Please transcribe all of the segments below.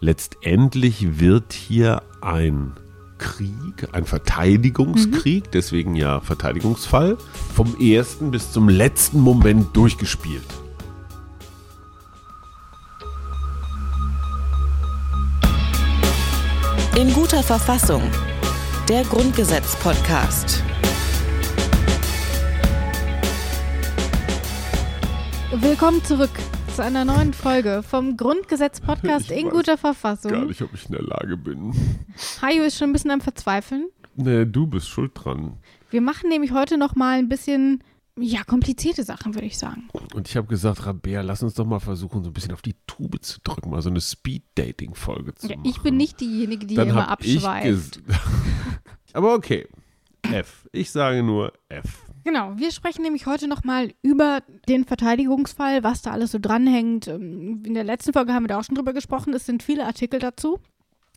Letztendlich wird hier ein Krieg, ein Verteidigungskrieg, mhm. deswegen ja Verteidigungsfall, vom ersten bis zum letzten Moment durchgespielt. In guter Verfassung. Der Grundgesetz-Podcast. Willkommen zurück zu einer neuen Folge vom Grundgesetz-Podcast in guter Verfassung. Gar nicht, ob ich in der Lage bin. Hajo ist schon ein bisschen am Verzweifeln. Nee, du bist schuld dran. Wir machen nämlich heute noch mal ein bisschen ja, komplizierte Sachen, würde ich sagen. Und ich habe gesagt, Rabea, lass uns doch mal versuchen, so ein bisschen auf die Tube zu drücken, mal so eine Speed-Dating-Folge zu ja, machen. Ich bin nicht diejenige, die Dann immer abschweift. Aber okay. F. Ich sage nur F. Genau, wir sprechen nämlich heute nochmal über den Verteidigungsfall, was da alles so dranhängt. Ähm, in der letzten Folge haben wir da auch schon drüber gesprochen. Es sind viele Artikel dazu.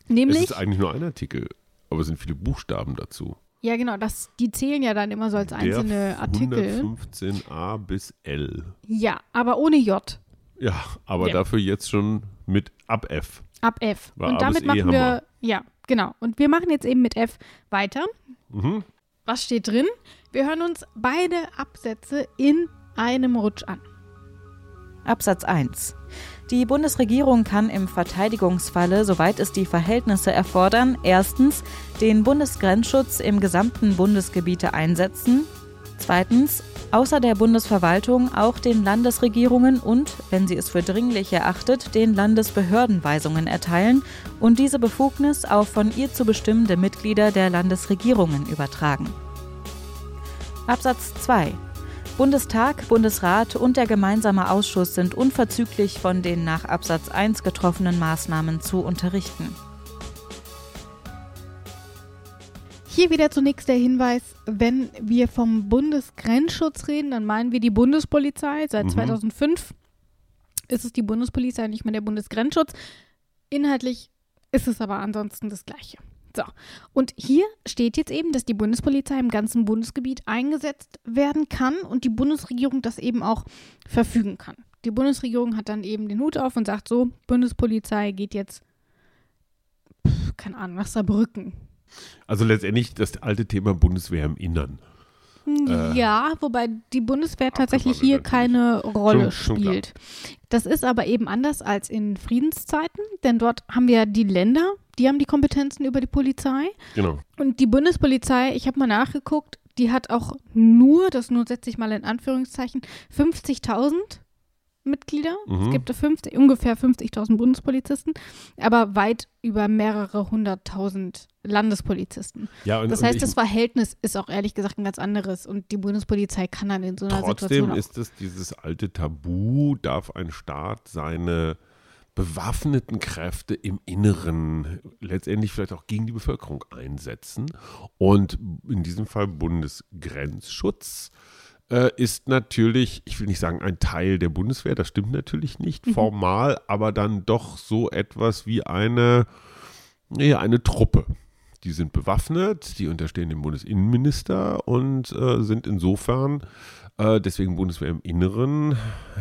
Nämlich. Es ist eigentlich nur ein Artikel, aber es sind viele Buchstaben dazu. Ja, genau, das, die zählen ja dann immer so als einzelne Artikel. 115a bis L. Ja, aber ohne J. Ja, aber ja. dafür jetzt schon mit ab F. Ab F. War Und damit e machen wir, ja, genau. Und wir machen jetzt eben mit F weiter. Mhm. Was steht drin? Wir hören uns beide Absätze in einem Rutsch an. Absatz 1. Die Bundesregierung kann im Verteidigungsfalle, soweit es die Verhältnisse erfordern, erstens den Bundesgrenzschutz im gesamten Bundesgebiete einsetzen, zweitens außer der Bundesverwaltung auch den Landesregierungen und, wenn sie es für dringlich erachtet, den Landesbehörden Weisungen erteilen und diese Befugnis auf von ihr zu bestimmende Mitglieder der Landesregierungen übertragen. Absatz 2 Bundestag, Bundesrat und der gemeinsame Ausschuss sind unverzüglich von den nach Absatz 1 getroffenen Maßnahmen zu unterrichten. Hier wieder zunächst der Hinweis, wenn wir vom Bundesgrenzschutz reden, dann meinen wir die Bundespolizei. Seit mhm. 2005 ist es die Bundespolizei, nicht mehr der Bundesgrenzschutz. Inhaltlich ist es aber ansonsten das Gleiche. So, und hier steht jetzt eben, dass die Bundespolizei im ganzen Bundesgebiet eingesetzt werden kann und die Bundesregierung das eben auch verfügen kann. Die Bundesregierung hat dann eben den Hut auf und sagt so, Bundespolizei geht jetzt, keine Ahnung, nach Saarbrücken. Also letztendlich das alte Thema Bundeswehr im Innern. Äh, ja, wobei die Bundeswehr tatsächlich hier keine Rolle schon, spielt. Schon das ist aber eben anders als in Friedenszeiten, denn dort haben wir die Länder, die haben die Kompetenzen über die Polizei. Genau. Und die Bundespolizei, ich habe mal nachgeguckt, die hat auch nur, das nur setze ich mal in Anführungszeichen, 50.000 Mitglieder. Mhm. Es gibt 50, ungefähr 50.000 Bundespolizisten, aber weit über mehrere hunderttausend Landespolizisten. Ja, und, das heißt, das Verhältnis ist auch ehrlich gesagt ein ganz anderes und die Bundespolizei kann dann in so einer trotzdem Situation. Trotzdem ist es dieses alte Tabu, darf ein Staat seine bewaffneten Kräfte im Inneren letztendlich vielleicht auch gegen die Bevölkerung einsetzen. Und in diesem Fall Bundesgrenzschutz äh, ist natürlich, ich will nicht sagen ein Teil der Bundeswehr, das stimmt natürlich nicht mhm. formal, aber dann doch so etwas wie eine, ja, eine Truppe. Die sind bewaffnet, die unterstehen dem Bundesinnenminister und äh, sind insofern äh, deswegen Bundeswehr im Inneren.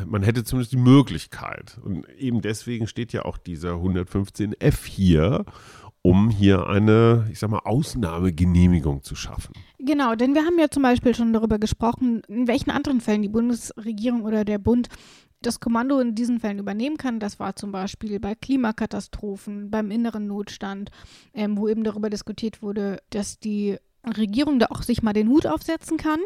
Man hätte zumindest die Möglichkeit. Und eben deswegen steht ja auch dieser 115F hier, um hier eine, ich sag mal, Ausnahmegenehmigung zu schaffen. Genau, denn wir haben ja zum Beispiel schon darüber gesprochen, in welchen anderen Fällen die Bundesregierung oder der Bund das Kommando in diesen Fällen übernehmen kann. Das war zum Beispiel bei Klimakatastrophen, beim inneren Notstand, ähm, wo eben darüber diskutiert wurde, dass die Regierung da auch sich mal den Hut aufsetzen kann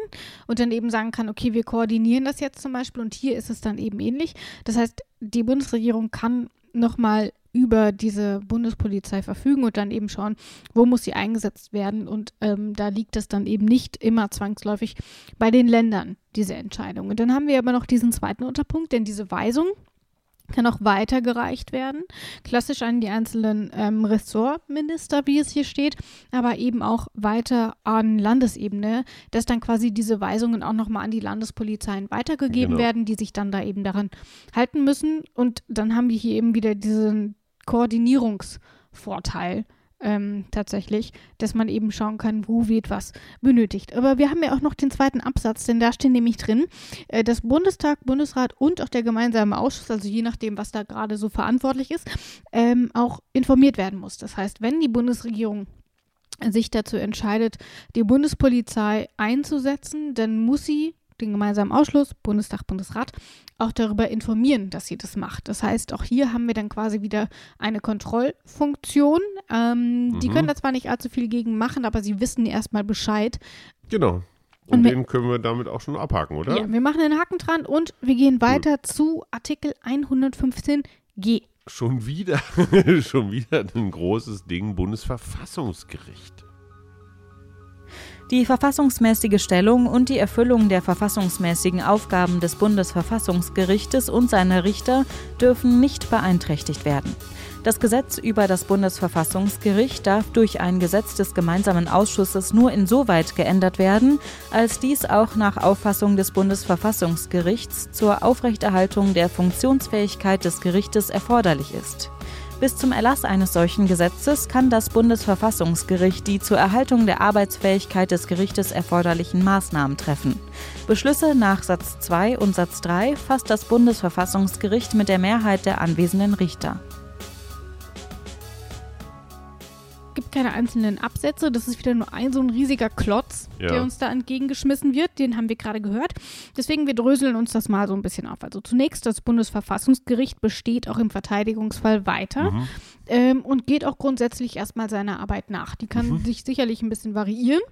und dann eben sagen kann, okay, wir koordinieren das jetzt zum Beispiel und hier ist es dann eben ähnlich. Das heißt, die Bundesregierung kann nochmal über diese Bundespolizei verfügen und dann eben schauen, wo muss sie eingesetzt werden. Und ähm, da liegt es dann eben nicht immer zwangsläufig bei den Ländern, diese Entscheidung. Und dann haben wir aber noch diesen zweiten Unterpunkt, denn diese Weisung kann auch weitergereicht werden, klassisch an die einzelnen ähm, Ressortminister, wie es hier steht, aber eben auch weiter an Landesebene, dass dann quasi diese Weisungen auch nochmal an die Landespolizeien weitergegeben genau. werden, die sich dann da eben daran halten müssen. Und dann haben wir hier eben wieder diesen Koordinierungsvorteil ähm, tatsächlich, dass man eben schauen kann, wo wird was benötigt. Aber wir haben ja auch noch den zweiten Absatz, denn da steht nämlich drin, äh, dass Bundestag, Bundesrat und auch der gemeinsame Ausschuss, also je nachdem, was da gerade so verantwortlich ist, ähm, auch informiert werden muss. Das heißt, wenn die Bundesregierung sich dazu entscheidet, die Bundespolizei einzusetzen, dann muss sie den gemeinsamen Ausschluss, Bundestag, Bundesrat, auch darüber informieren, dass sie das macht. Das heißt, auch hier haben wir dann quasi wieder eine Kontrollfunktion. Ähm, mhm. Die können da zwar nicht allzu viel gegen machen, aber sie wissen erstmal Bescheid. Genau. Und, und den können wir damit auch schon abhaken, oder? Ja, wir machen den Haken dran und wir gehen weiter cool. zu Artikel 115g. Schon wieder, schon wieder ein großes Ding, Bundesverfassungsgericht. Die verfassungsmäßige Stellung und die Erfüllung der verfassungsmäßigen Aufgaben des Bundesverfassungsgerichtes und seiner Richter dürfen nicht beeinträchtigt werden. Das Gesetz über das Bundesverfassungsgericht darf durch ein Gesetz des gemeinsamen Ausschusses nur insoweit geändert werden, als dies auch nach Auffassung des Bundesverfassungsgerichts zur Aufrechterhaltung der Funktionsfähigkeit des Gerichtes erforderlich ist. Bis zum Erlass eines solchen Gesetzes kann das Bundesverfassungsgericht die zur Erhaltung der Arbeitsfähigkeit des Gerichtes erforderlichen Maßnahmen treffen. Beschlüsse nach Satz 2 und Satz 3 fasst das Bundesverfassungsgericht mit der Mehrheit der anwesenden Richter. Keine einzelnen Absätze. Das ist wieder nur ein so ein riesiger Klotz, ja. der uns da entgegengeschmissen wird. Den haben wir gerade gehört. Deswegen, wir dröseln uns das mal so ein bisschen auf. Also zunächst, das Bundesverfassungsgericht besteht auch im Verteidigungsfall weiter mhm. ähm, und geht auch grundsätzlich erstmal seiner Arbeit nach. Die kann mhm. sich sicherlich ein bisschen variieren.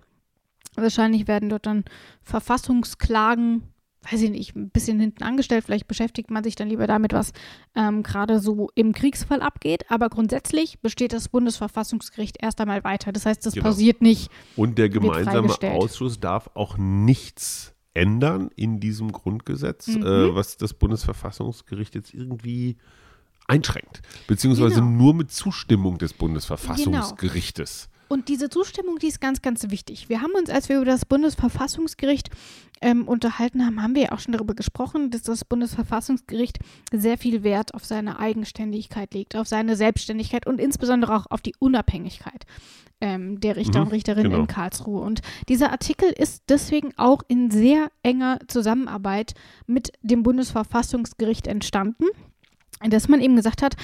Wahrscheinlich werden dort dann Verfassungsklagen weiß ich nicht, ein bisschen hinten angestellt. Vielleicht beschäftigt man sich dann lieber damit, was ähm, gerade so im Kriegsfall abgeht. Aber grundsätzlich besteht das Bundesverfassungsgericht erst einmal weiter. Das heißt, das genau. pausiert nicht. Und der gemeinsame Ausschuss darf auch nichts ändern in diesem Grundgesetz, mhm. äh, was das Bundesverfassungsgericht jetzt irgendwie einschränkt. Beziehungsweise genau. nur mit Zustimmung des Bundesverfassungsgerichtes. Und diese Zustimmung, die ist ganz, ganz wichtig. Wir haben uns, als wir über das Bundesverfassungsgericht ähm, unterhalten haben, haben wir ja auch schon darüber gesprochen, dass das Bundesverfassungsgericht sehr viel Wert auf seine Eigenständigkeit legt, auf seine Selbstständigkeit und insbesondere auch auf die Unabhängigkeit ähm, der Richter mhm, und Richterinnen genau. in Karlsruhe. Und dieser Artikel ist deswegen auch in sehr enger Zusammenarbeit mit dem Bundesverfassungsgericht entstanden dass man eben gesagt hat,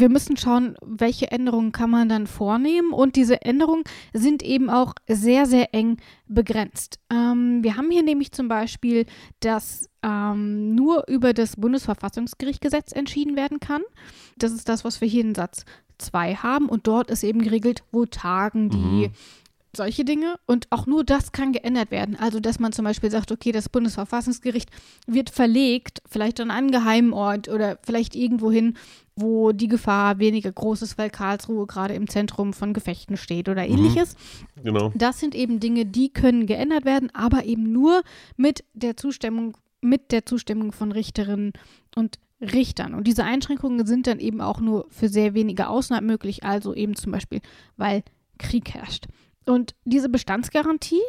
wir müssen schauen, welche Änderungen kann man dann vornehmen. Und diese Änderungen sind eben auch sehr, sehr eng begrenzt. Ähm, wir haben hier nämlich zum Beispiel, dass ähm, nur über das Bundesverfassungsgerichtgesetz entschieden werden kann. Das ist das, was wir hier in Satz 2 haben. Und dort ist eben geregelt, wo tagen die. Mhm solche Dinge und auch nur das kann geändert werden. Also, dass man zum Beispiel sagt, okay, das Bundesverfassungsgericht wird verlegt, vielleicht an einen geheimen Ort oder vielleicht irgendwo hin, wo die Gefahr weniger groß ist, weil Karlsruhe gerade im Zentrum von Gefechten steht oder mhm. ähnliches. Mhm, genau. Das sind eben Dinge, die können geändert werden, aber eben nur mit der Zustimmung, mit der Zustimmung von Richterinnen und Richtern. Und diese Einschränkungen sind dann eben auch nur für sehr wenige Ausnahmen möglich, also eben zum Beispiel, weil Krieg herrscht. Und diese Bestandsgarantie,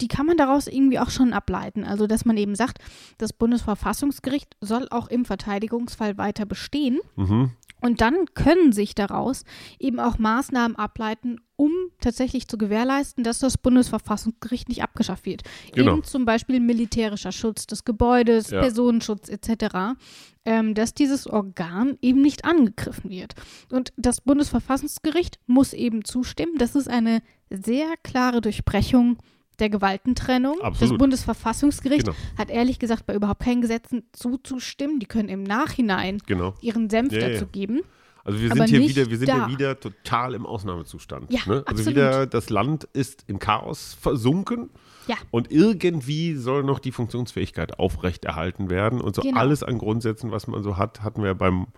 die kann man daraus irgendwie auch schon ableiten. Also, dass man eben sagt, das Bundesverfassungsgericht soll auch im Verteidigungsfall weiter bestehen. Mhm. Und dann können sich daraus eben auch Maßnahmen ableiten, um tatsächlich zu gewährleisten, dass das Bundesverfassungsgericht nicht abgeschafft wird. Genau. Eben zum Beispiel militärischer Schutz des Gebäudes, ja. Personenschutz etc., ähm, dass dieses Organ eben nicht angegriffen wird. Und das Bundesverfassungsgericht muss eben zustimmen. Das ist eine sehr klare Durchbrechung der Gewaltentrennung. Absolut. Das Bundesverfassungsgericht genau. hat ehrlich gesagt bei überhaupt keinen Gesetzen zuzustimmen. Die können im Nachhinein genau. ihren Senf ja, dazu ja. geben. Also wir sind hier wieder, wir sind ja wieder total im Ausnahmezustand. Ja, ne? Also absolut. wieder, das Land ist im Chaos versunken. Ja. Und irgendwie soll noch die Funktionsfähigkeit aufrechterhalten werden. Und so genau. alles an Grundsätzen, was man so hat, hatten wir beim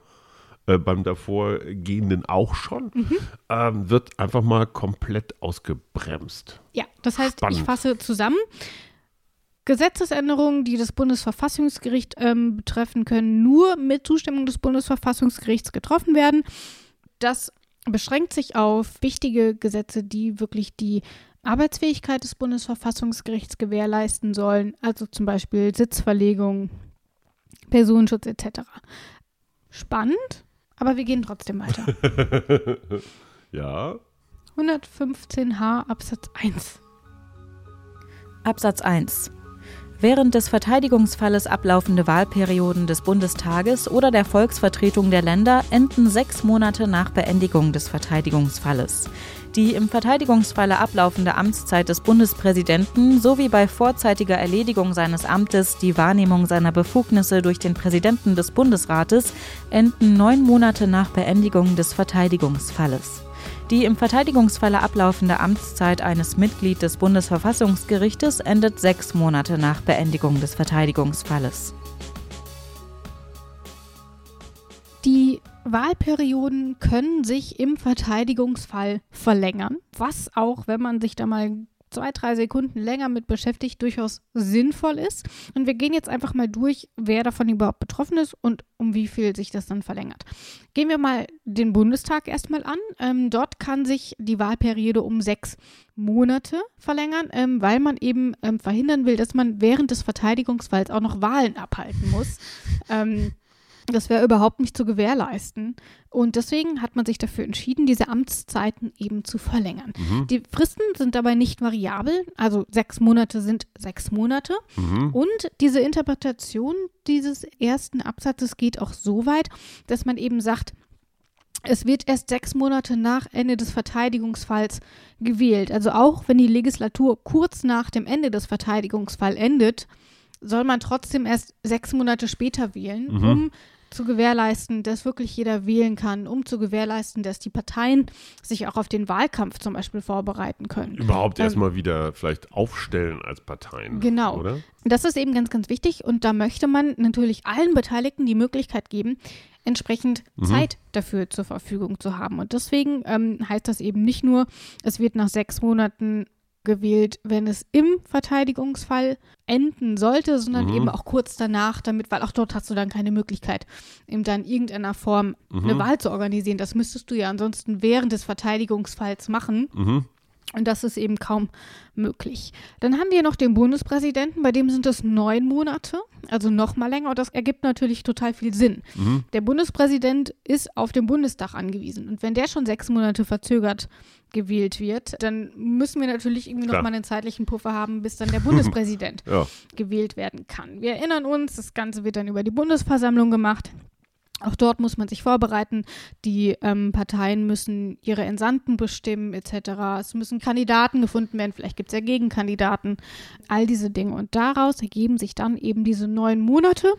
äh, beim davorgehenden auch schon, mhm. ähm, wird einfach mal komplett ausgebremst. Ja, das heißt, Spannend. ich fasse zusammen. Gesetzesänderungen, die das Bundesverfassungsgericht ähm, betreffen, können nur mit Zustimmung des Bundesverfassungsgerichts getroffen werden. Das beschränkt sich auf wichtige Gesetze, die wirklich die Arbeitsfähigkeit des Bundesverfassungsgerichts gewährleisten sollen, also zum Beispiel Sitzverlegung, Personenschutz etc. Spannend, aber wir gehen trotzdem weiter. ja. 115h Absatz 1. Absatz 1. Während des Verteidigungsfalles ablaufende Wahlperioden des Bundestages oder der Volksvertretung der Länder enden sechs Monate nach Beendigung des Verteidigungsfalles. Die im Verteidigungsfalle ablaufende Amtszeit des Bundespräsidenten sowie bei vorzeitiger Erledigung seines Amtes die Wahrnehmung seiner Befugnisse durch den Präsidenten des Bundesrates enden neun Monate nach Beendigung des Verteidigungsfalles. Die im Verteidigungsfalle ablaufende Amtszeit eines Mitglied des Bundesverfassungsgerichtes endet sechs Monate nach Beendigung des Verteidigungsfalles. Wahlperioden können sich im Verteidigungsfall verlängern, was auch, wenn man sich da mal zwei, drei Sekunden länger mit beschäftigt, durchaus sinnvoll ist. Und wir gehen jetzt einfach mal durch, wer davon überhaupt betroffen ist und um wie viel sich das dann verlängert. Gehen wir mal den Bundestag erstmal an. Ähm, dort kann sich die Wahlperiode um sechs Monate verlängern, ähm, weil man eben ähm, verhindern will, dass man während des Verteidigungsfalls auch noch Wahlen abhalten muss. Das wäre überhaupt nicht zu gewährleisten. Und deswegen hat man sich dafür entschieden, diese Amtszeiten eben zu verlängern. Mhm. Die Fristen sind dabei nicht variabel, also sechs Monate sind sechs Monate. Mhm. Und diese Interpretation dieses ersten Absatzes geht auch so weit, dass man eben sagt, es wird erst sechs Monate nach Ende des Verteidigungsfalls gewählt. Also auch wenn die Legislatur kurz nach dem Ende des Verteidigungsfalls endet, soll man trotzdem erst sechs Monate später wählen, mhm. um zu gewährleisten, dass wirklich jeder wählen kann, um zu gewährleisten, dass die Parteien sich auch auf den Wahlkampf zum Beispiel vorbereiten können. Überhaupt ähm, erstmal wieder vielleicht aufstellen als Parteien. Genau. Oder? Das ist eben ganz, ganz wichtig und da möchte man natürlich allen Beteiligten die Möglichkeit geben, entsprechend mhm. Zeit dafür zur Verfügung zu haben. Und deswegen ähm, heißt das eben nicht nur, es wird nach sechs Monaten gewählt, wenn es im Verteidigungsfall enden sollte, sondern mhm. eben auch kurz danach, damit, weil auch dort hast du dann keine Möglichkeit, eben dann in irgendeiner Form mhm. eine Wahl zu organisieren. Das müsstest du ja ansonsten während des Verteidigungsfalls machen. Mhm. Und das ist eben kaum möglich. Dann haben wir noch den Bundespräsidenten, bei dem sind es neun Monate, also noch mal länger. Und das ergibt natürlich total viel Sinn. Mhm. Der Bundespräsident ist auf den Bundestag angewiesen. Und wenn der schon sechs Monate verzögert gewählt wird, dann müssen wir natürlich irgendwie Klar. noch mal einen zeitlichen Puffer haben, bis dann der Bundespräsident ja. gewählt werden kann. Wir erinnern uns, das Ganze wird dann über die Bundesversammlung gemacht. Auch dort muss man sich vorbereiten. Die ähm, Parteien müssen ihre Entsandten bestimmen, etc. Es müssen Kandidaten gefunden werden. Vielleicht gibt es ja Gegenkandidaten. All diese Dinge. Und daraus ergeben sich dann eben diese neun Monate,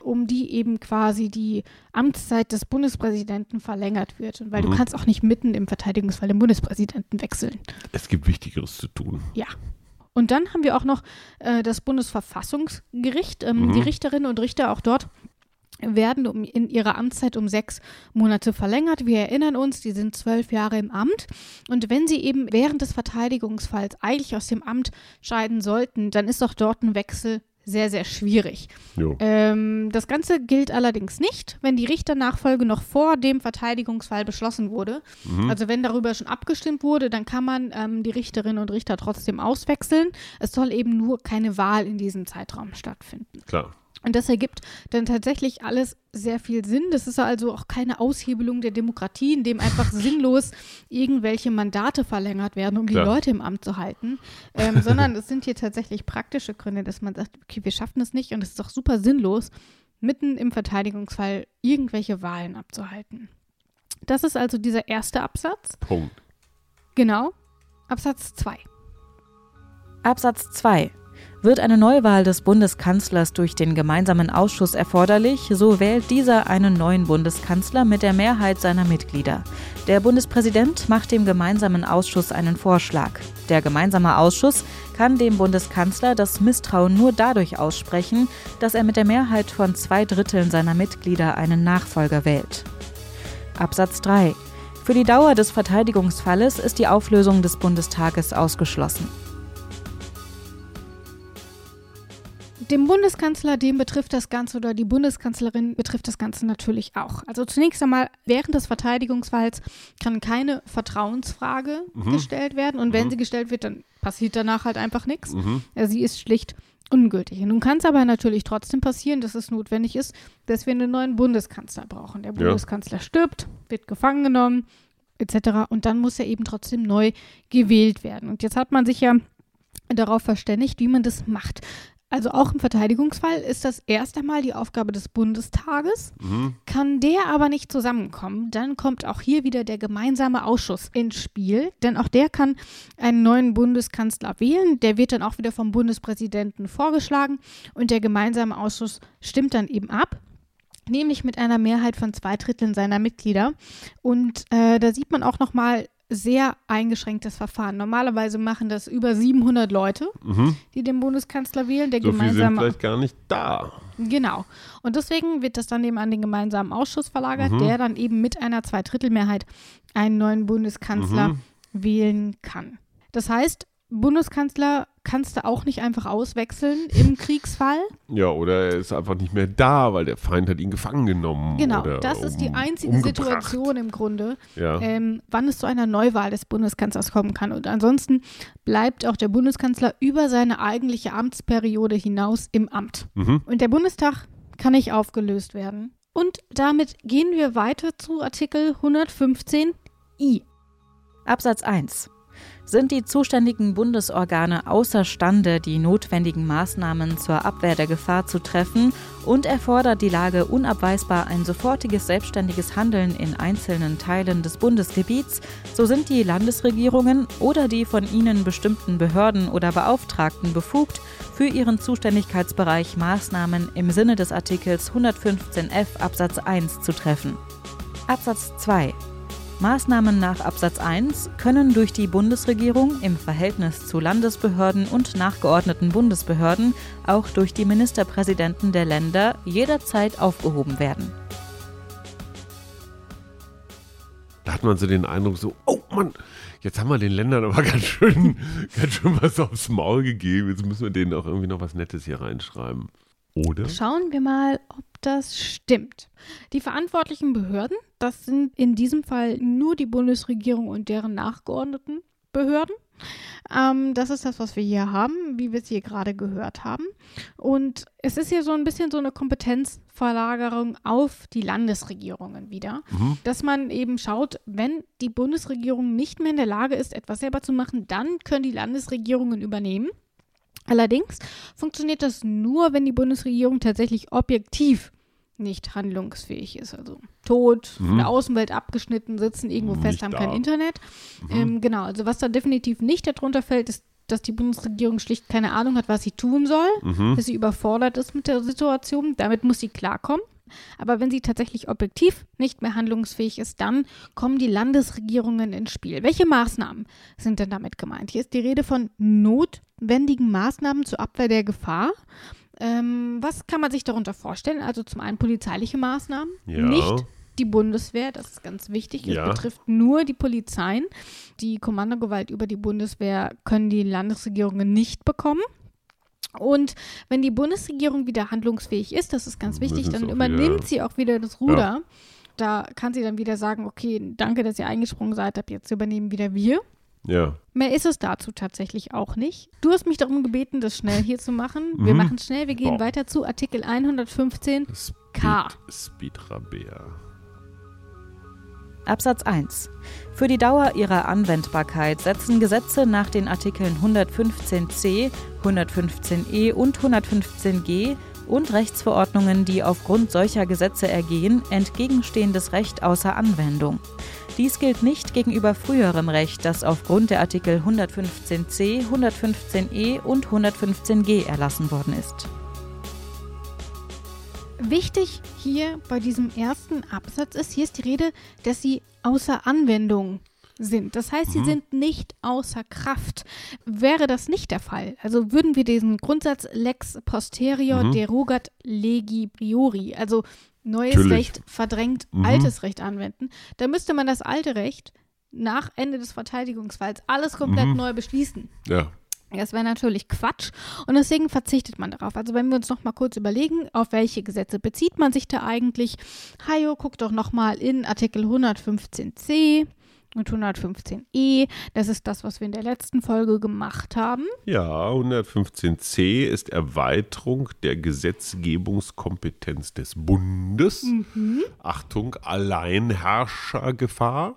um die eben quasi die Amtszeit des Bundespräsidenten verlängert wird. Und weil mhm. du kannst auch nicht mitten im Verteidigungsfall den Bundespräsidenten wechseln. Es gibt Wichtigeres zu tun. Ja. Und dann haben wir auch noch äh, das Bundesverfassungsgericht. Ähm, mhm. Die Richterinnen und Richter auch dort werden um, in ihrer Amtszeit um sechs Monate verlängert. Wir erinnern uns, die sind zwölf Jahre im Amt. Und wenn sie eben während des Verteidigungsfalls eigentlich aus dem Amt scheiden sollten, dann ist auch dort ein Wechsel sehr, sehr schwierig. Ähm, das Ganze gilt allerdings nicht, wenn die Richternachfolge noch vor dem Verteidigungsfall beschlossen wurde. Mhm. Also wenn darüber schon abgestimmt wurde, dann kann man ähm, die Richterinnen und Richter trotzdem auswechseln. Es soll eben nur keine Wahl in diesem Zeitraum stattfinden. Klar. Und das ergibt dann tatsächlich alles sehr viel Sinn. Das ist also auch keine Aushebelung der Demokratie, in dem einfach sinnlos irgendwelche Mandate verlängert werden, um Klar. die Leute im Amt zu halten, ähm, sondern es sind hier tatsächlich praktische Gründe, dass man sagt, okay, wir schaffen es nicht und es ist doch super sinnlos, mitten im Verteidigungsfall irgendwelche Wahlen abzuhalten. Das ist also dieser erste Absatz. Punkt. Genau. Absatz 2. Absatz 2. Wird eine Neuwahl des Bundeskanzlers durch den gemeinsamen Ausschuss erforderlich, so wählt dieser einen neuen Bundeskanzler mit der Mehrheit seiner Mitglieder. Der Bundespräsident macht dem gemeinsamen Ausschuss einen Vorschlag. Der gemeinsame Ausschuss kann dem Bundeskanzler das Misstrauen nur dadurch aussprechen, dass er mit der Mehrheit von zwei Dritteln seiner Mitglieder einen Nachfolger wählt. Absatz 3. Für die Dauer des Verteidigungsfalles ist die Auflösung des Bundestages ausgeschlossen. Dem Bundeskanzler, dem betrifft das Ganze oder die Bundeskanzlerin betrifft das Ganze natürlich auch. Also zunächst einmal, während des Verteidigungsfalls kann keine Vertrauensfrage mhm. gestellt werden und wenn mhm. sie gestellt wird, dann passiert danach halt einfach nichts. Mhm. Sie ist schlicht ungültig. Nun kann es aber natürlich trotzdem passieren, dass es notwendig ist, dass wir einen neuen Bundeskanzler brauchen. Der Bundeskanzler ja. stirbt, wird gefangen genommen, etc. Und dann muss er eben trotzdem neu gewählt werden. Und jetzt hat man sich ja darauf verständigt, wie man das macht. Also auch im Verteidigungsfall ist das erst einmal die Aufgabe des Bundestages. Mhm. Kann der aber nicht zusammenkommen, dann kommt auch hier wieder der gemeinsame Ausschuss ins Spiel. Denn auch der kann einen neuen Bundeskanzler wählen. Der wird dann auch wieder vom Bundespräsidenten vorgeschlagen. Und der gemeinsame Ausschuss stimmt dann eben ab nämlich mit einer Mehrheit von zwei Dritteln seiner Mitglieder. Und äh, da sieht man auch nochmal, sehr eingeschränktes Verfahren. Normalerweise machen das über 700 Leute, mhm. die den Bundeskanzler wählen. Der so gemeinsame, viel sind vielleicht gar nicht da. Genau. Und deswegen wird das dann eben an den gemeinsamen Ausschuss verlagert, mhm. der dann eben mit einer Zweidrittelmehrheit einen neuen Bundeskanzler mhm. wählen kann. Das heißt, Bundeskanzler kannst du auch nicht einfach auswechseln im Kriegsfall. Ja, oder er ist einfach nicht mehr da, weil der Feind hat ihn gefangen genommen. Genau, das ist die einzige umgebracht. Situation im Grunde, ja. ähm, wann es zu einer Neuwahl des Bundeskanzlers kommen kann. Und ansonsten bleibt auch der Bundeskanzler über seine eigentliche Amtsperiode hinaus im Amt. Mhm. Und der Bundestag kann nicht aufgelöst werden. Und damit gehen wir weiter zu Artikel 115i. Absatz 1 sind die zuständigen Bundesorgane außerstande, die notwendigen Maßnahmen zur Abwehr der Gefahr zu treffen? Und erfordert die Lage unabweisbar ein sofortiges selbstständiges Handeln in einzelnen Teilen des Bundesgebiets, so sind die Landesregierungen oder die von ihnen bestimmten Behörden oder Beauftragten befugt, für ihren Zuständigkeitsbereich Maßnahmen im Sinne des Artikels 115f Absatz 1 zu treffen. Absatz 2 Maßnahmen nach Absatz 1 können durch die Bundesregierung im Verhältnis zu Landesbehörden und nachgeordneten Bundesbehörden auch durch die Ministerpräsidenten der Länder jederzeit aufgehoben werden. Da hat man so den Eindruck, so, oh Mann, jetzt haben wir den Ländern aber ganz schön, ganz schön was aufs Maul gegeben. Jetzt müssen wir denen auch irgendwie noch was Nettes hier reinschreiben. Oder? Schauen wir mal, ob das stimmt. Die verantwortlichen Behörden, das sind in diesem Fall nur die Bundesregierung und deren nachgeordneten Behörden. Ähm, das ist das, was wir hier haben, wie wir es hier gerade gehört haben. Und es ist hier so ein bisschen so eine Kompetenzverlagerung auf die Landesregierungen wieder, mhm. dass man eben schaut, wenn die Bundesregierung nicht mehr in der Lage ist, etwas selber zu machen, dann können die Landesregierungen übernehmen. Allerdings funktioniert das nur, wenn die Bundesregierung tatsächlich objektiv nicht handlungsfähig ist. Also tot, mhm. von der Außenwelt abgeschnitten, sitzen irgendwo nicht fest, haben da. kein Internet. Mhm. Ähm, genau, also was da definitiv nicht darunter fällt, ist, dass die Bundesregierung schlicht keine Ahnung hat, was sie tun soll, mhm. dass sie überfordert ist mit der Situation. Damit muss sie klarkommen. Aber wenn sie tatsächlich objektiv nicht mehr handlungsfähig ist, dann kommen die Landesregierungen ins Spiel. Welche Maßnahmen sind denn damit gemeint? Hier ist die Rede von notwendigen Maßnahmen zur Abwehr der Gefahr. Ähm, was kann man sich darunter vorstellen? Also zum einen polizeiliche Maßnahmen, ja. nicht die Bundeswehr, das ist ganz wichtig. Ja. Es betrifft nur die Polizeien. Die Kommandogewalt über die Bundeswehr können die Landesregierungen nicht bekommen. Und wenn die Bundesregierung wieder handlungsfähig ist, das ist ganz wichtig, dann übernimmt wieder, sie auch wieder das Ruder. Ja. Da kann sie dann wieder sagen, okay, danke, dass ihr eingesprungen seid, ab jetzt übernehmen wieder wir. Ja. Mehr ist es dazu tatsächlich auch nicht. Du hast mich darum gebeten, das schnell hier zu machen. Wir mhm. machen es schnell. Wir gehen Boah. weiter zu Artikel 115 K. Speed Rabea. Absatz 1. Für die Dauer ihrer Anwendbarkeit setzen Gesetze nach den Artikeln 115c, 115e und 115g und Rechtsverordnungen, die aufgrund solcher Gesetze ergehen, entgegenstehendes Recht außer Anwendung. Dies gilt nicht gegenüber früherem Recht, das aufgrund der Artikel 115c, 115e und 115g erlassen worden ist. Wichtig hier bei diesem ersten Absatz ist, hier ist die Rede, dass sie außer Anwendung sind. Das heißt, sie mhm. sind nicht außer Kraft. Wäre das nicht der Fall, also würden wir diesen Grundsatz lex posterior mhm. derogat legi priori, also neues Natürlich. Recht verdrängt mhm. altes Recht anwenden, dann müsste man das alte Recht nach Ende des Verteidigungsfalls alles komplett mhm. neu beschließen. Ja. Das wäre natürlich Quatsch und deswegen verzichtet man darauf. Also wenn wir uns noch mal kurz überlegen, auf welche Gesetze bezieht man sich da eigentlich? Hajo, guck doch noch mal in Artikel 115c und 115e. Das ist das, was wir in der letzten Folge gemacht haben. Ja, 115c ist Erweiterung der Gesetzgebungskompetenz des Bundes. Mhm. Achtung, Alleinherrschergefahr.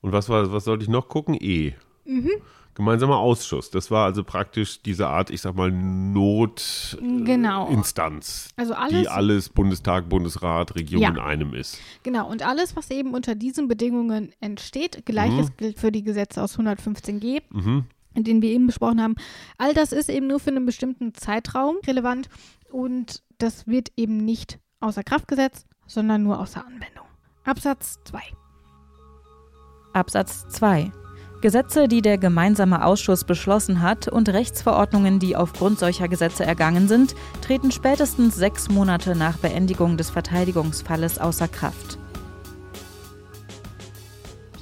Und was, war, was sollte ich noch gucken? E. Mhm. Gemeinsamer Ausschuss. Das war also praktisch diese Art, ich sag mal, Notinstanz. Genau. Instanz, Also alles, die alles Bundestag, Bundesrat, Regierung Ja. in einem ist. genau, und alles, was eben unter diesen Bedingungen entsteht, gleiches Mhm. gilt für die Gesetze aus 115g, Mhm. den wir eben besprochen haben. All das ist eben nur für einen bestimmten Zeitraum relevant und das wird eben nicht außer Kraft gesetzt, sondern nur außer Anwendung. Absatz 2. Absatz 2. Gesetze, die der gemeinsame Ausschuss beschlossen hat und Rechtsverordnungen, die aufgrund solcher Gesetze ergangen sind, treten spätestens sechs Monate nach Beendigung des Verteidigungsfalles außer Kraft.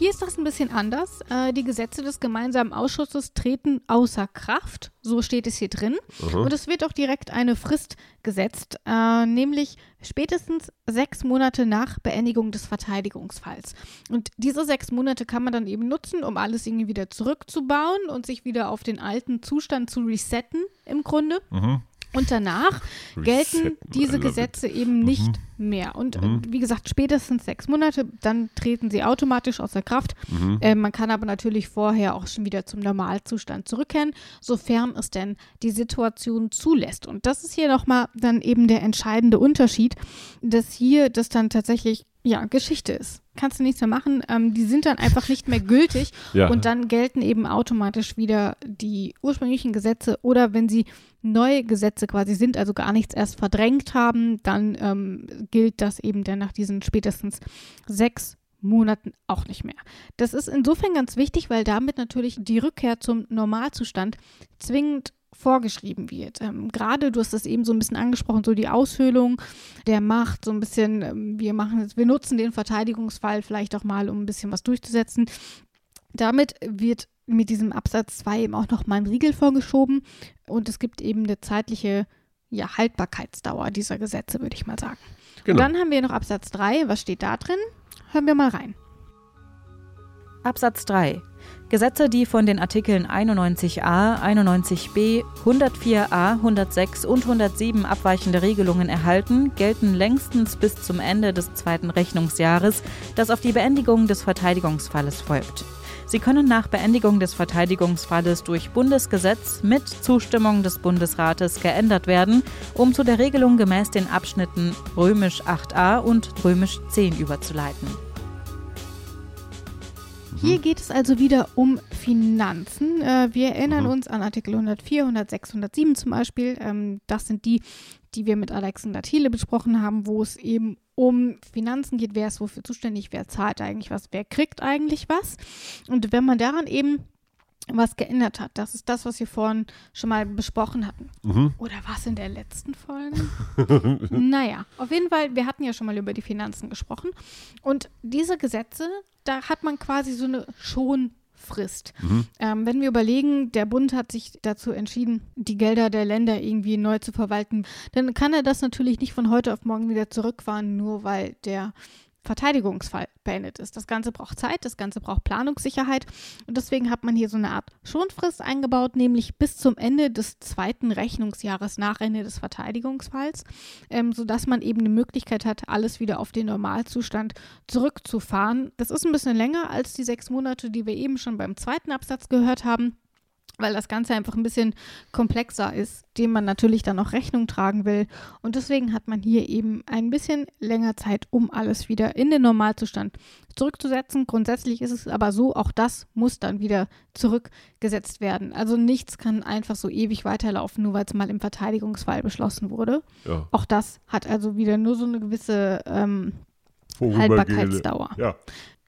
Hier ist das ein bisschen anders. Äh, die Gesetze des gemeinsamen Ausschusses treten außer Kraft. So steht es hier drin. Aha. Und es wird auch direkt eine Frist gesetzt, äh, nämlich spätestens sechs Monate nach Beendigung des Verteidigungsfalls. Und diese sechs Monate kann man dann eben nutzen, um alles irgendwie wieder zurückzubauen und sich wieder auf den alten Zustand zu resetten im Grunde. Mhm. Und danach gelten diese it. Gesetze eben nicht mehr. Und äh, wie gesagt, spätestens sechs Monate, dann treten sie automatisch außer Kraft. Mhm. Äh, man kann aber natürlich vorher auch schon wieder zum Normalzustand zurückkehren, sofern es denn die Situation zulässt. Und das ist hier nochmal dann eben der entscheidende Unterschied, dass hier das dann tatsächlich ja, Geschichte ist. Kannst du nichts mehr machen. Ähm, die sind dann einfach nicht mehr gültig Ja. und dann gelten eben automatisch wieder die ursprünglichen Gesetze oder wenn sie neue Gesetze quasi sind, also gar nichts erst verdrängt haben, dann ähm, gilt das eben dann nach diesen spätestens sechs Monaten auch nicht mehr. Das ist insofern ganz wichtig, weil damit natürlich die Rückkehr zum Normalzustand zwingend vorgeschrieben wird. Ähm, Gerade, du hast das eben so ein bisschen angesprochen, so die Aushöhlung der Macht, so ein bisschen, ähm, wir machen jetzt, wir nutzen den Verteidigungsfall vielleicht auch mal, um ein bisschen was durchzusetzen. Damit wird mit diesem Absatz 2 eben auch noch mal ein Riegel vorgeschoben und es gibt eben eine zeitliche ja, Haltbarkeitsdauer dieser Gesetze, würde ich mal sagen. Genau. Und dann haben wir noch Absatz 3. Was steht da drin? Hören wir mal rein. Absatz 3. Gesetze, die von den Artikeln 91a, 91b, 104a, 106 und 107 abweichende Regelungen erhalten, gelten längstens bis zum Ende des zweiten Rechnungsjahres, das auf die Beendigung des Verteidigungsfalles folgt. Sie können nach Beendigung des Verteidigungsfalles durch Bundesgesetz mit Zustimmung des Bundesrates geändert werden, um zu der Regelung gemäß den Abschnitten römisch 8a und römisch 10 überzuleiten. Hier geht es also wieder um Finanzen. Äh, wir erinnern Mhm. uns an Artikel 104, 106, 107 zum Beispiel. Ähm, das sind die, die wir mit Alexander Thiele besprochen haben, wo es eben um Finanzen geht. Wer ist wofür zuständig? Wer zahlt eigentlich was? Wer kriegt eigentlich was? Und wenn man daran eben was geändert hat, das ist das, was wir vorhin schon mal besprochen hatten. Mhm. Oder was in der letzten Folge? naja, auf jeden Fall, wir hatten ja schon mal über die Finanzen gesprochen. Und diese Gesetze, da hat man quasi so eine Schonfrist. Mhm. Ähm, wenn wir überlegen, der Bund hat sich dazu entschieden, die Gelder der Länder irgendwie neu zu verwalten, dann kann er das natürlich nicht von heute auf morgen wieder zurückfahren, nur weil der Verteidigungsfall beendet ist. Das Ganze braucht Zeit, das Ganze braucht Planungssicherheit und deswegen hat man hier so eine Art Schonfrist eingebaut, nämlich bis zum Ende des zweiten Rechnungsjahres nach Ende des Verteidigungsfalls, ähm, sodass man eben eine Möglichkeit hat, alles wieder auf den Normalzustand zurückzufahren. Das ist ein bisschen länger als die sechs Monate, die wir eben schon beim zweiten Absatz gehört haben weil das Ganze einfach ein bisschen komplexer ist, dem man natürlich dann auch Rechnung tragen will. Und deswegen hat man hier eben ein bisschen länger Zeit, um alles wieder in den Normalzustand zurückzusetzen. Grundsätzlich ist es aber so, auch das muss dann wieder zurückgesetzt werden. Also nichts kann einfach so ewig weiterlaufen, nur weil es mal im Verteidigungsfall beschlossen wurde. Ja. Auch das hat also wieder nur so eine gewisse ähm, Haltbarkeitsdauer. Ja.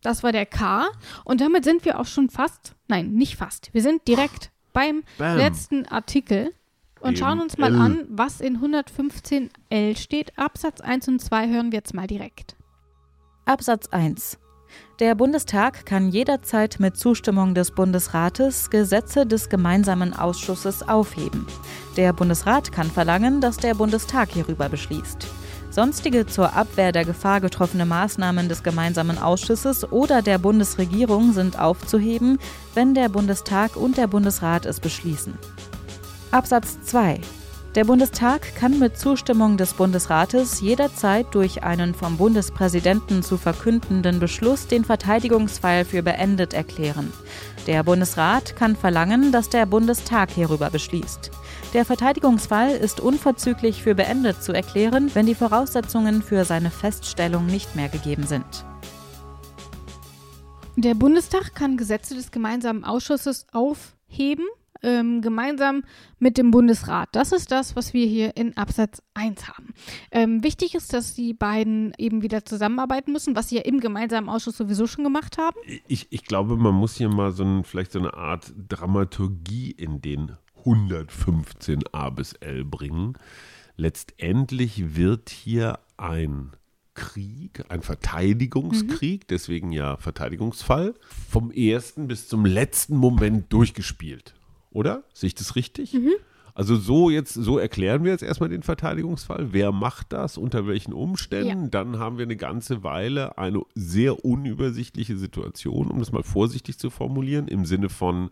Das war der K. Und damit sind wir auch schon fast, nein, nicht fast. Wir sind direkt beim Bam. letzten Artikel und Dem schauen uns mal L. an, was in 115l steht. Absatz 1 und 2 hören wir jetzt mal direkt. Absatz 1. Der Bundestag kann jederzeit mit Zustimmung des Bundesrates Gesetze des gemeinsamen Ausschusses aufheben. Der Bundesrat kann verlangen, dass der Bundestag hierüber beschließt. Sonstige zur Abwehr der Gefahr getroffene Maßnahmen des gemeinsamen Ausschusses oder der Bundesregierung sind aufzuheben, wenn der Bundestag und der Bundesrat es beschließen. Absatz 2. Der Bundestag kann mit Zustimmung des Bundesrates jederzeit durch einen vom Bundespräsidenten zu verkündenden Beschluss den Verteidigungsfall für beendet erklären. Der Bundesrat kann verlangen, dass der Bundestag hierüber beschließt. Der Verteidigungsfall ist unverzüglich für beendet zu erklären, wenn die Voraussetzungen für seine Feststellung nicht mehr gegeben sind. Der Bundestag kann Gesetze des gemeinsamen Ausschusses aufheben ähm, gemeinsam mit dem Bundesrat. Das ist das, was wir hier in Absatz 1 haben. Ähm, wichtig ist, dass die beiden eben wieder zusammenarbeiten müssen, was sie ja im gemeinsamen Ausschuss sowieso schon gemacht haben. Ich, ich glaube, man muss hier mal so ein, vielleicht so eine Art Dramaturgie in den 115 A bis L bringen. Letztendlich wird hier ein Krieg, ein Verteidigungskrieg, mhm. deswegen ja Verteidigungsfall, vom ersten bis zum letzten Moment durchgespielt oder? Sehe ich das richtig? Mhm. Also so jetzt, so erklären wir jetzt erstmal den Verteidigungsfall. Wer macht das? Unter welchen Umständen? Ja. Dann haben wir eine ganze Weile eine sehr unübersichtliche Situation, um das mal vorsichtig zu formulieren, im Sinne von,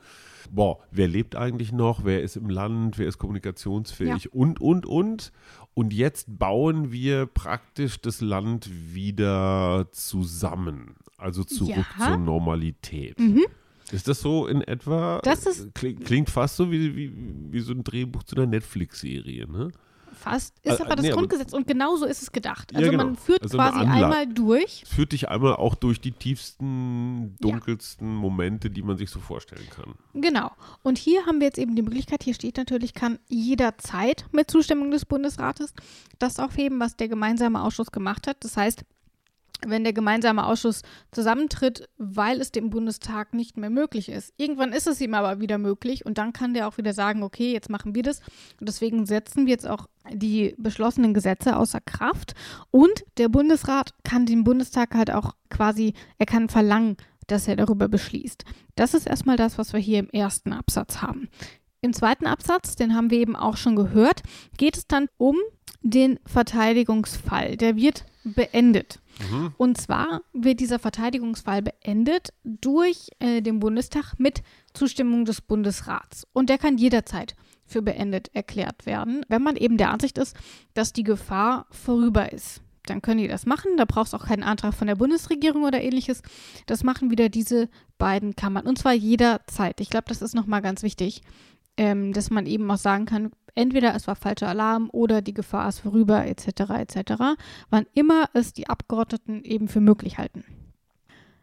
boah, wer lebt eigentlich noch? Wer ist im Land? Wer ist kommunikationsfähig? Ja. Und, und, und. Und jetzt bauen wir praktisch das Land wieder zusammen. Also zurück ja. zur Normalität. Mhm. Ist das so in etwa? Das ist, klingt, klingt fast so wie, wie, wie so ein Drehbuch zu einer Netflix-Serie, ne? Fast. Ist äh, aber das nee, Grundgesetz und genauso ist es gedacht. Also ja, genau. man führt also quasi einmal durch. Es führt dich einmal auch durch die tiefsten, dunkelsten ja. Momente, die man sich so vorstellen kann. Genau. Und hier haben wir jetzt eben die Möglichkeit, hier steht natürlich, kann jederzeit mit Zustimmung des Bundesrates das aufheben, was der gemeinsame Ausschuss gemacht hat. Das heißt, wenn der gemeinsame Ausschuss zusammentritt, weil es dem Bundestag nicht mehr möglich ist. Irgendwann ist es ihm aber wieder möglich und dann kann der auch wieder sagen, okay, jetzt machen wir das. Und deswegen setzen wir jetzt auch die beschlossenen Gesetze außer Kraft. Und der Bundesrat kann den Bundestag halt auch quasi, er kann verlangen, dass er darüber beschließt. Das ist erstmal das, was wir hier im ersten Absatz haben. Im zweiten Absatz, den haben wir eben auch schon gehört, geht es dann um den Verteidigungsfall. Der wird beendet. Mhm. Und zwar wird dieser Verteidigungsfall beendet durch äh, den Bundestag mit Zustimmung des Bundesrats. Und der kann jederzeit für beendet erklärt werden, wenn man eben der Ansicht ist, dass die Gefahr vorüber ist. Dann können die das machen. Da braucht es auch keinen Antrag von der Bundesregierung oder ähnliches. Das machen wieder diese beiden Kammern. Und zwar jederzeit. Ich glaube, das ist nochmal ganz wichtig, ähm, dass man eben auch sagen kann, entweder es war falscher Alarm oder die Gefahr ist vorüber etc. etc. Wann immer es die Abgeordneten eben für möglich halten.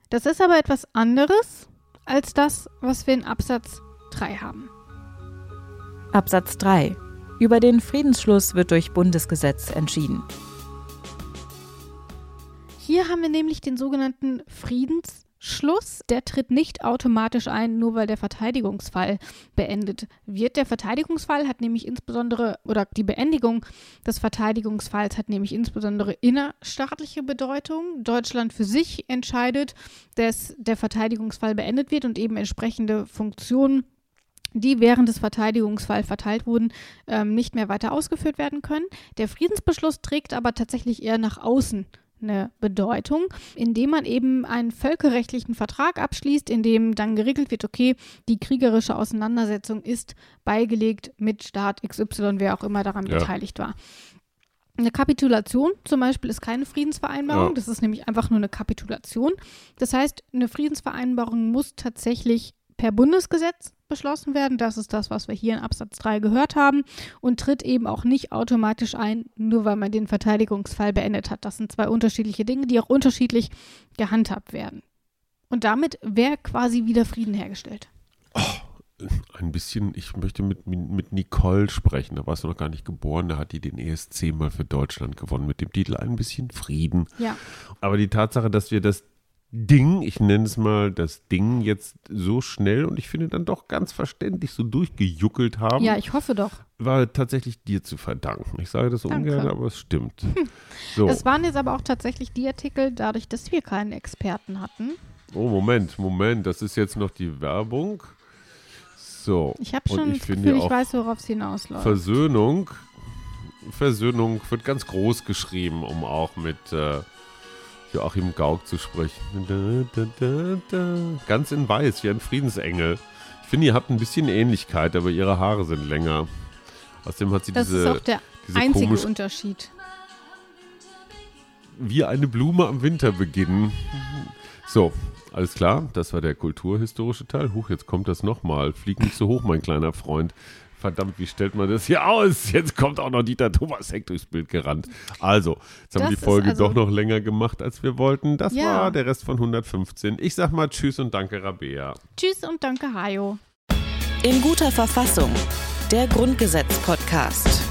Das ist aber etwas anderes als das, was wir in Absatz 3 haben. Absatz 3. Über den Friedensschluss wird durch Bundesgesetz entschieden. Hier haben wir nämlich den sogenannten Friedens Schluss, der tritt nicht automatisch ein, nur weil der Verteidigungsfall beendet wird. Der Verteidigungsfall hat nämlich insbesondere, oder die Beendigung des Verteidigungsfalls hat nämlich insbesondere innerstaatliche Bedeutung. Deutschland für sich entscheidet, dass der Verteidigungsfall beendet wird und eben entsprechende Funktionen die während des Verteidigungsfalls verteilt wurden, ähm, nicht mehr weiter ausgeführt werden können. Der Friedensbeschluss trägt aber tatsächlich eher nach außen eine Bedeutung, indem man eben einen völkerrechtlichen Vertrag abschließt, in dem dann geregelt wird, okay, die kriegerische Auseinandersetzung ist beigelegt mit Staat XY, wer auch immer daran ja. beteiligt war. Eine Kapitulation zum Beispiel ist keine Friedensvereinbarung, ja. das ist nämlich einfach nur eine Kapitulation. Das heißt, eine Friedensvereinbarung muss tatsächlich per Bundesgesetz beschlossen werden. Das ist das, was wir hier in Absatz 3 gehört haben und tritt eben auch nicht automatisch ein, nur weil man den Verteidigungsfall beendet hat. Das sind zwei unterschiedliche Dinge, die auch unterschiedlich gehandhabt werden. Und damit wäre quasi wieder Frieden hergestellt. Oh, ein bisschen, ich möchte mit, mit Nicole sprechen, da warst du noch gar nicht geboren, da hat die den ESC mal für Deutschland gewonnen mit dem Titel Ein bisschen Frieden. Ja. Aber die Tatsache, dass wir das Ding, ich nenne es mal das Ding, jetzt so schnell und ich finde dann doch ganz verständlich so durchgejuckelt haben. Ja, ich hoffe doch. War tatsächlich dir zu verdanken. Ich sage das Danke. ungern, aber es stimmt. Hm. So. Es waren jetzt aber auch tatsächlich die Artikel, dadurch, dass wir keinen Experten hatten. Oh, Moment, Moment, das ist jetzt noch die Werbung. So. Ich habe schon ich das Gefühl, ich weiß, worauf es hinausläuft. Versöhnung. Versöhnung wird ganz groß geschrieben, um auch mit. Äh, Joachim Gauck zu sprechen. Da, da, da, Ganz in weiß, wie ein Friedensengel. Ich finde, ihr habt ein bisschen Ähnlichkeit, aber ihre Haare sind länger. Außerdem hat sie Das diese, ist auch der einzige Unterschied. wie eine Blume am Winterbeginn. So, alles klar, das war der kulturhistorische Teil. Huch, jetzt kommt das nochmal. Flieg nicht so hoch, mein kleiner Freund. Verdammt, wie stellt man das hier aus? Jetzt kommt auch noch Dieter Thomas Heck durchs Bild gerannt. Also, jetzt haben wir die Folge also- doch noch länger gemacht, als wir wollten. Das Ja. war der Rest von 115. Ich sag mal Tschüss und danke, Rabea. Tschüss und danke, Hajo. In guter Verfassung. Der Grundgesetz-Podcast.